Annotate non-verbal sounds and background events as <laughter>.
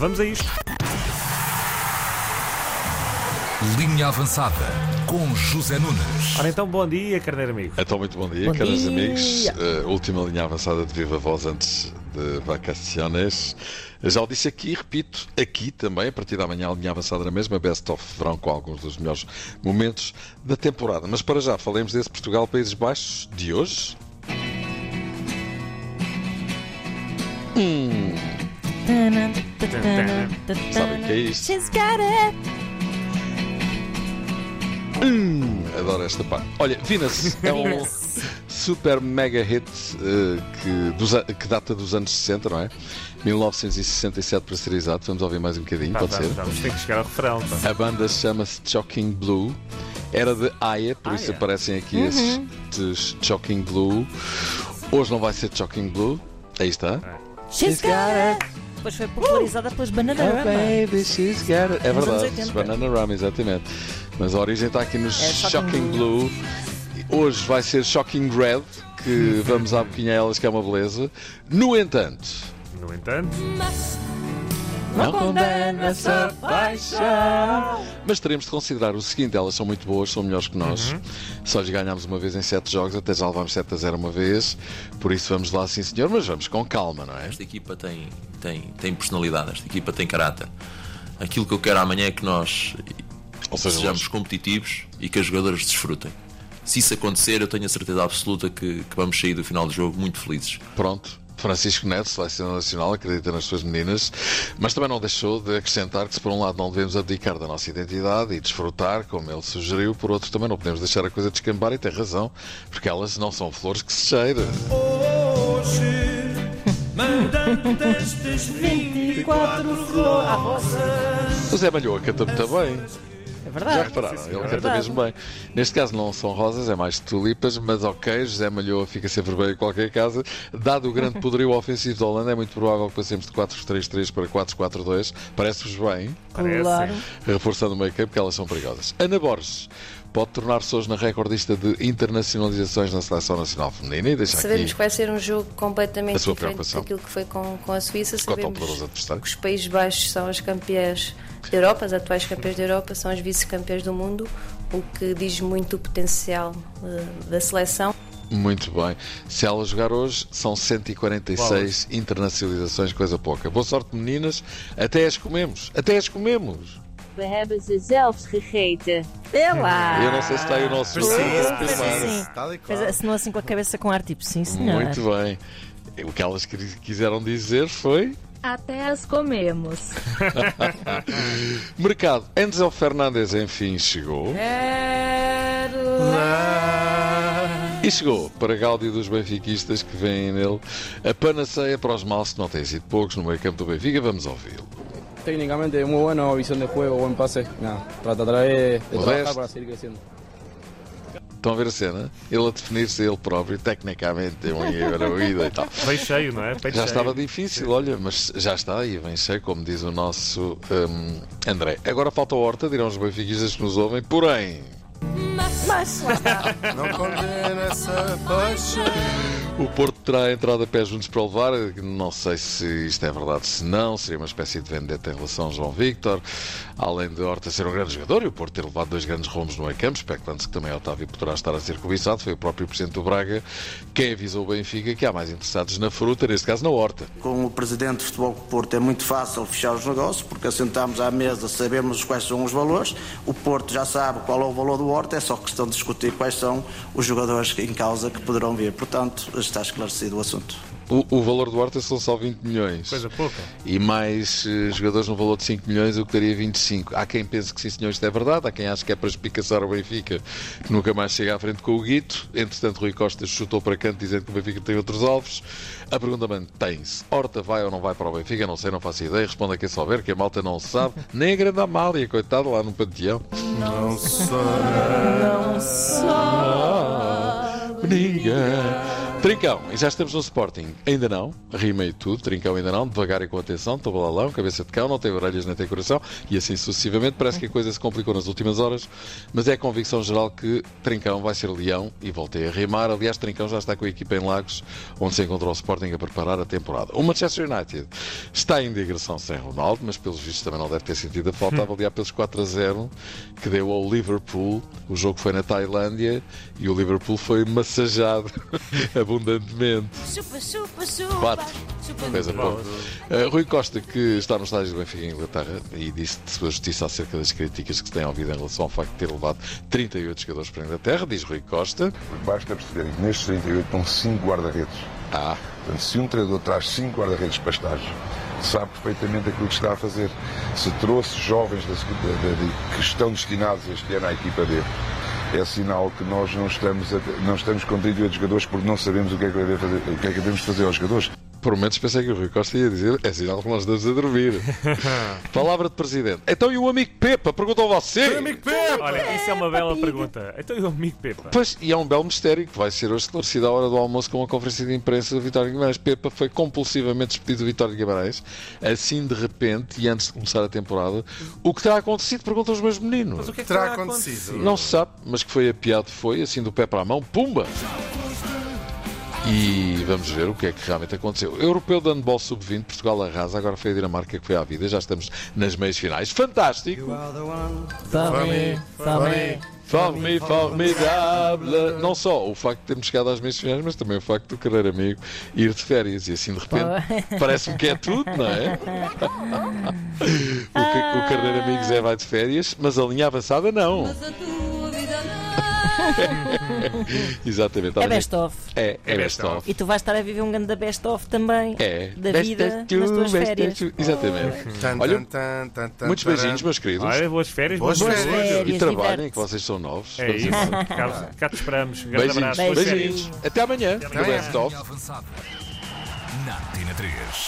Vamos a isto. Linha Avançada com José Nunes. Ora então, bom dia, carneiro amigo. Então, muito bom dia, Bom caros dia. amigos. Uh, última linha avançada de Viva Voz antes de vacaciones. Já o disse aqui, repito, aqui também, a partir da manhã, a linha avançada na mesma, Best of verão com alguns dos melhores momentos da temporada. Mas para já, falemos desse Portugal-Países Baixos de hoje. Sabem o que é isto? She's got it. Adoro esta parte. Olha, Venus é um super mega hit eh, que, dos que data dos anos 60, não é? 1967 para ser exato. Vamos ouvir mais um bocadinho, Pá, pode vamos, ser? vamos ter que chegar ao refrão. pá. A banda chama-se Shocking Blue. Era de Aya, por isso Aya. aparecem aqui esses estes Shocking Blue. Hoje não vai ser Shocking Blue. Aí está. She's got it. Depois foi popularizada pelas Bananarama. baby, she's got it. É Nos verdade, 80. Banana Rum, exatamente. Mas a origem está aqui no Shocking Shocking Blue. Hoje vai ser Shocking Red, que <laughs> vamos à boquinha a elas, que é uma beleza. No entanto, No entanto, não condena essa paixão. Mas teremos de considerar o seguinte: elas são muito boas, são melhores que nós. Só lhes ganhámos uma vez em sete jogos, até já levámos 7 a 0 uma vez. Por isso vamos lá, sim senhor, mas vamos com calma, não é? Esta equipa tem, tem, tem personalidade, esta equipa tem caráter. Aquilo que eu quero amanhã é que nós Ou seja, sejamos nós- competitivos e que as jogadoras desfrutem. Se isso acontecer, eu tenho a certeza absoluta que, que vamos sair do final do jogo muito felizes. Pronto. Francisco Neto, selecionador nacional, acredita nas suas meninas, mas também não deixou de acrescentar que, se por um lado não devemos abdicar da nossa identidade e desfrutar, como ele sugeriu, por outro também não podemos deixar a coisa descambar e tem razão, porque elas não são flores que se cheira. Hoje, mandando estes <laughs> 24 rosas. O Zé Malhoa canta muito bem. É Já verdade. repararam? Ele canta verdade. mesmo bem. Neste caso não são rosas, é mais tulipas, mas ok, José Malhoa fica sempre bem em qualquer casa. Dado o grande <laughs> poderio ofensivo da Holanda, é muito provável que passemos de 4-3-3 para 4-4-2. Parece-vos bem? parece. Claro. reforçando o make-up, porque elas são perigosas. Ana Borges pode tornar-se hoje na recordista de internacionalizações na seleção nacional feminina e deixa Sabemos aqui que vai ser um jogo completamente A sua diferente preocupação. daquilo que foi com, com a Suíça. Sabemos que os Países Baixos são as campeãs da Europa, as atuais campeãs da Europa, são as vice-campeãs do mundo, o que diz muito o potencial eh, da seleção. Muito bem. Se ela jogar hoje, são 146 internacionalizações, coisa pouca. Boa sorte, meninas. Até as comemos. Até as comemos. We hebben ze zelfs gegeten. Lá. <laughs> Eu não sei se está aí o nosso assim. Tal e qual. Fez assinou assim com a cabeça com ar tipo, sim senhor. Muito bem. O que elas quis- quiseram dizer foi. Até as comemos. <laughs> Mercado. Enzo Fernandes, enfim, chegou. E chegou para Gáudio dos benfiquistas que vêm nele a panaceia para os males que não têm sido poucos no meio campo do Benfica. Vamos ouvi-lo. Técnicamente muy bueno, visión de juego, buen pase. Nada, trataré de, de trabajar para seguir creciendo. Estão a ver a cena? Ele a definir-se ele próprio, tecnicamente, é um heroída e tal. <laughs> Veio cheio, não é? Peito Já cheio. estava difícil, olha, mas já está e vem cheio, como diz o nosso hum, André. Agora falta a horta, dirão os benfiquistas que nos ouvem, porém. Mas está. Não condena essa paixão. O Porto terá a entrada a pé juntos para o levar. Não sei se isto é verdade, se não. Seria uma espécie de vendetta em relação ao João Victor. Além de Horta ser um grande jogador e o Porto ter levado dois grandes rombos no meio campo, especulando-se que também Otávio poderá estar a ser cobiçado. Foi o próprio Presidente do Braga quem avisou o Benfica que há mais interessados na fruta, neste caso na horta. Com o presidente de Futebol do Porto é muito fácil fechar os negócios, porque assentamos à mesa, sabemos quais são os valores, o Porto já sabe qual é o valor do Horta, é só questão de discutir quais são os jogadores em causa que poderão vir. Portanto, está esclarecido o assunto. O, o valor do Horta são só 20 milhões. Coisa pouca. E mais eh, jogadores no valor de 5 milhões, o que daria 25. Há quem pense que sim, senhor, isto é verdade. Há quem acha que é para espicaçar o Benfica, que nunca mais chega à frente com o Guito. Entretanto, Rui Costa chutou para canto, dizendo que o Benfica tem outros alvos. A pergunta mantém-se: Horta vai ou não vai para o Benfica? Não sei, não faço ideia. Responda quem souber, que a malta não sabe. <laughs> Nem a grande Amália, coitada, lá no panteão. Não sei. Não só. Ninguém. Trincão, e já estamos no Sporting. Ainda não, rima e tudo. Trincão ainda não, devagar e com atenção. Tabalalão, cabeça de cão, não tem orelhas nem tem coração. E assim sucessivamente. Parece que a coisa se complicou nas últimas horas. Mas é a convicção geral que Trincão vai ser leão e voltei a rimar. Aliás, Trincão já está com a equipa em Lagos, onde se encontrou o Sporting a preparar a temporada. O Manchester United está em digressão sem Ronaldo, mas pelos vistos também não deve ter sentido a falta. Avaliar pelos 4 a 0 que deu ao Liverpool. O jogo foi na Tailândia e o Liverpool foi massageado <laughs> abundantemente. Chupa, chupa, chupa. Quatro. Chupa. Coisa pouco. Uh, Rui Costa, que está no estádio do Benfica em Inglaterra e disse de sua justiça acerca das críticas que se têm ouvido em relação ao facto de ter levado 38 jogadores para a Inglaterra, diz Rui Costa. Basta perceberem que nestes 38 estão 5 guarda-redes. Ah, Portanto, se um treinador traz 5 guarda-redes para estágio, sabe perfeitamente aquilo que está a fazer. Se trouxe jovens da, da- da- que estão destinados este ano à equipa dele, é sinal que nós não estamos, a- não estamos com 38 jogadores porque não sabemos o que é que, devemos fazer, o que, é que devemos fazer aos jogadores. Por momentos pensei que o Rui Costa ia dizer é sinal que nós estamos a dormir. <laughs> Palavra de presidente. Então e o amigo Pepa? Perguntou você. Olha, isso é uma bela pergunta. Então e o amigo Pepa? Pois, e é um belo mistério que vai ser hoje esclarecido à hora do almoço com a conferência de imprensa do Vitório Guimarães. Pepa foi compulsivamente despedido do Vitório Guimarães, assim de repente e antes de começar a temporada. O que terá acontecido? Perguntam os meus meninos. Mas o que é que Terá terá acontecido? Não se sabe, mas que foi apiado foi, assim do pé para a mão, pumba! E vamos ver o que é que realmente aconteceu. Europeu de handball sub-20, Portugal arrasa, agora foi a Dinamarca que foi à vida, já estamos nas meias finais. Fantástico! Fome, fome. Formidável! Não só o facto de termos chegado às meias finais, mas também o facto do querer amigo ir de férias e assim de repente parece-me que é tudo, não é? o, que, o carneiro amigo Zé vai de férias, mas a linha avançada não. <laughs> <laughs> Exatamente. É best-of. É, é É best of. E tu vais estar a viver um grande best-of também. É. Da Best vida of you, nas tuas best férias. Exatamente. Tan, Olha, tan, tan, tan, tan, Muitos beijinhos, meus queridos. Olha, boas férias, Boas bom férias. trabalho. Férias, E trabalhem, que vocês são novos. É isso. <laughs> Cá, cá te esperamos. Um grande Beijinhos, abraço. Boas férias. beijinhos. Até amanhã. amanhã. No Best of. Linha avançada. Na Tina 3.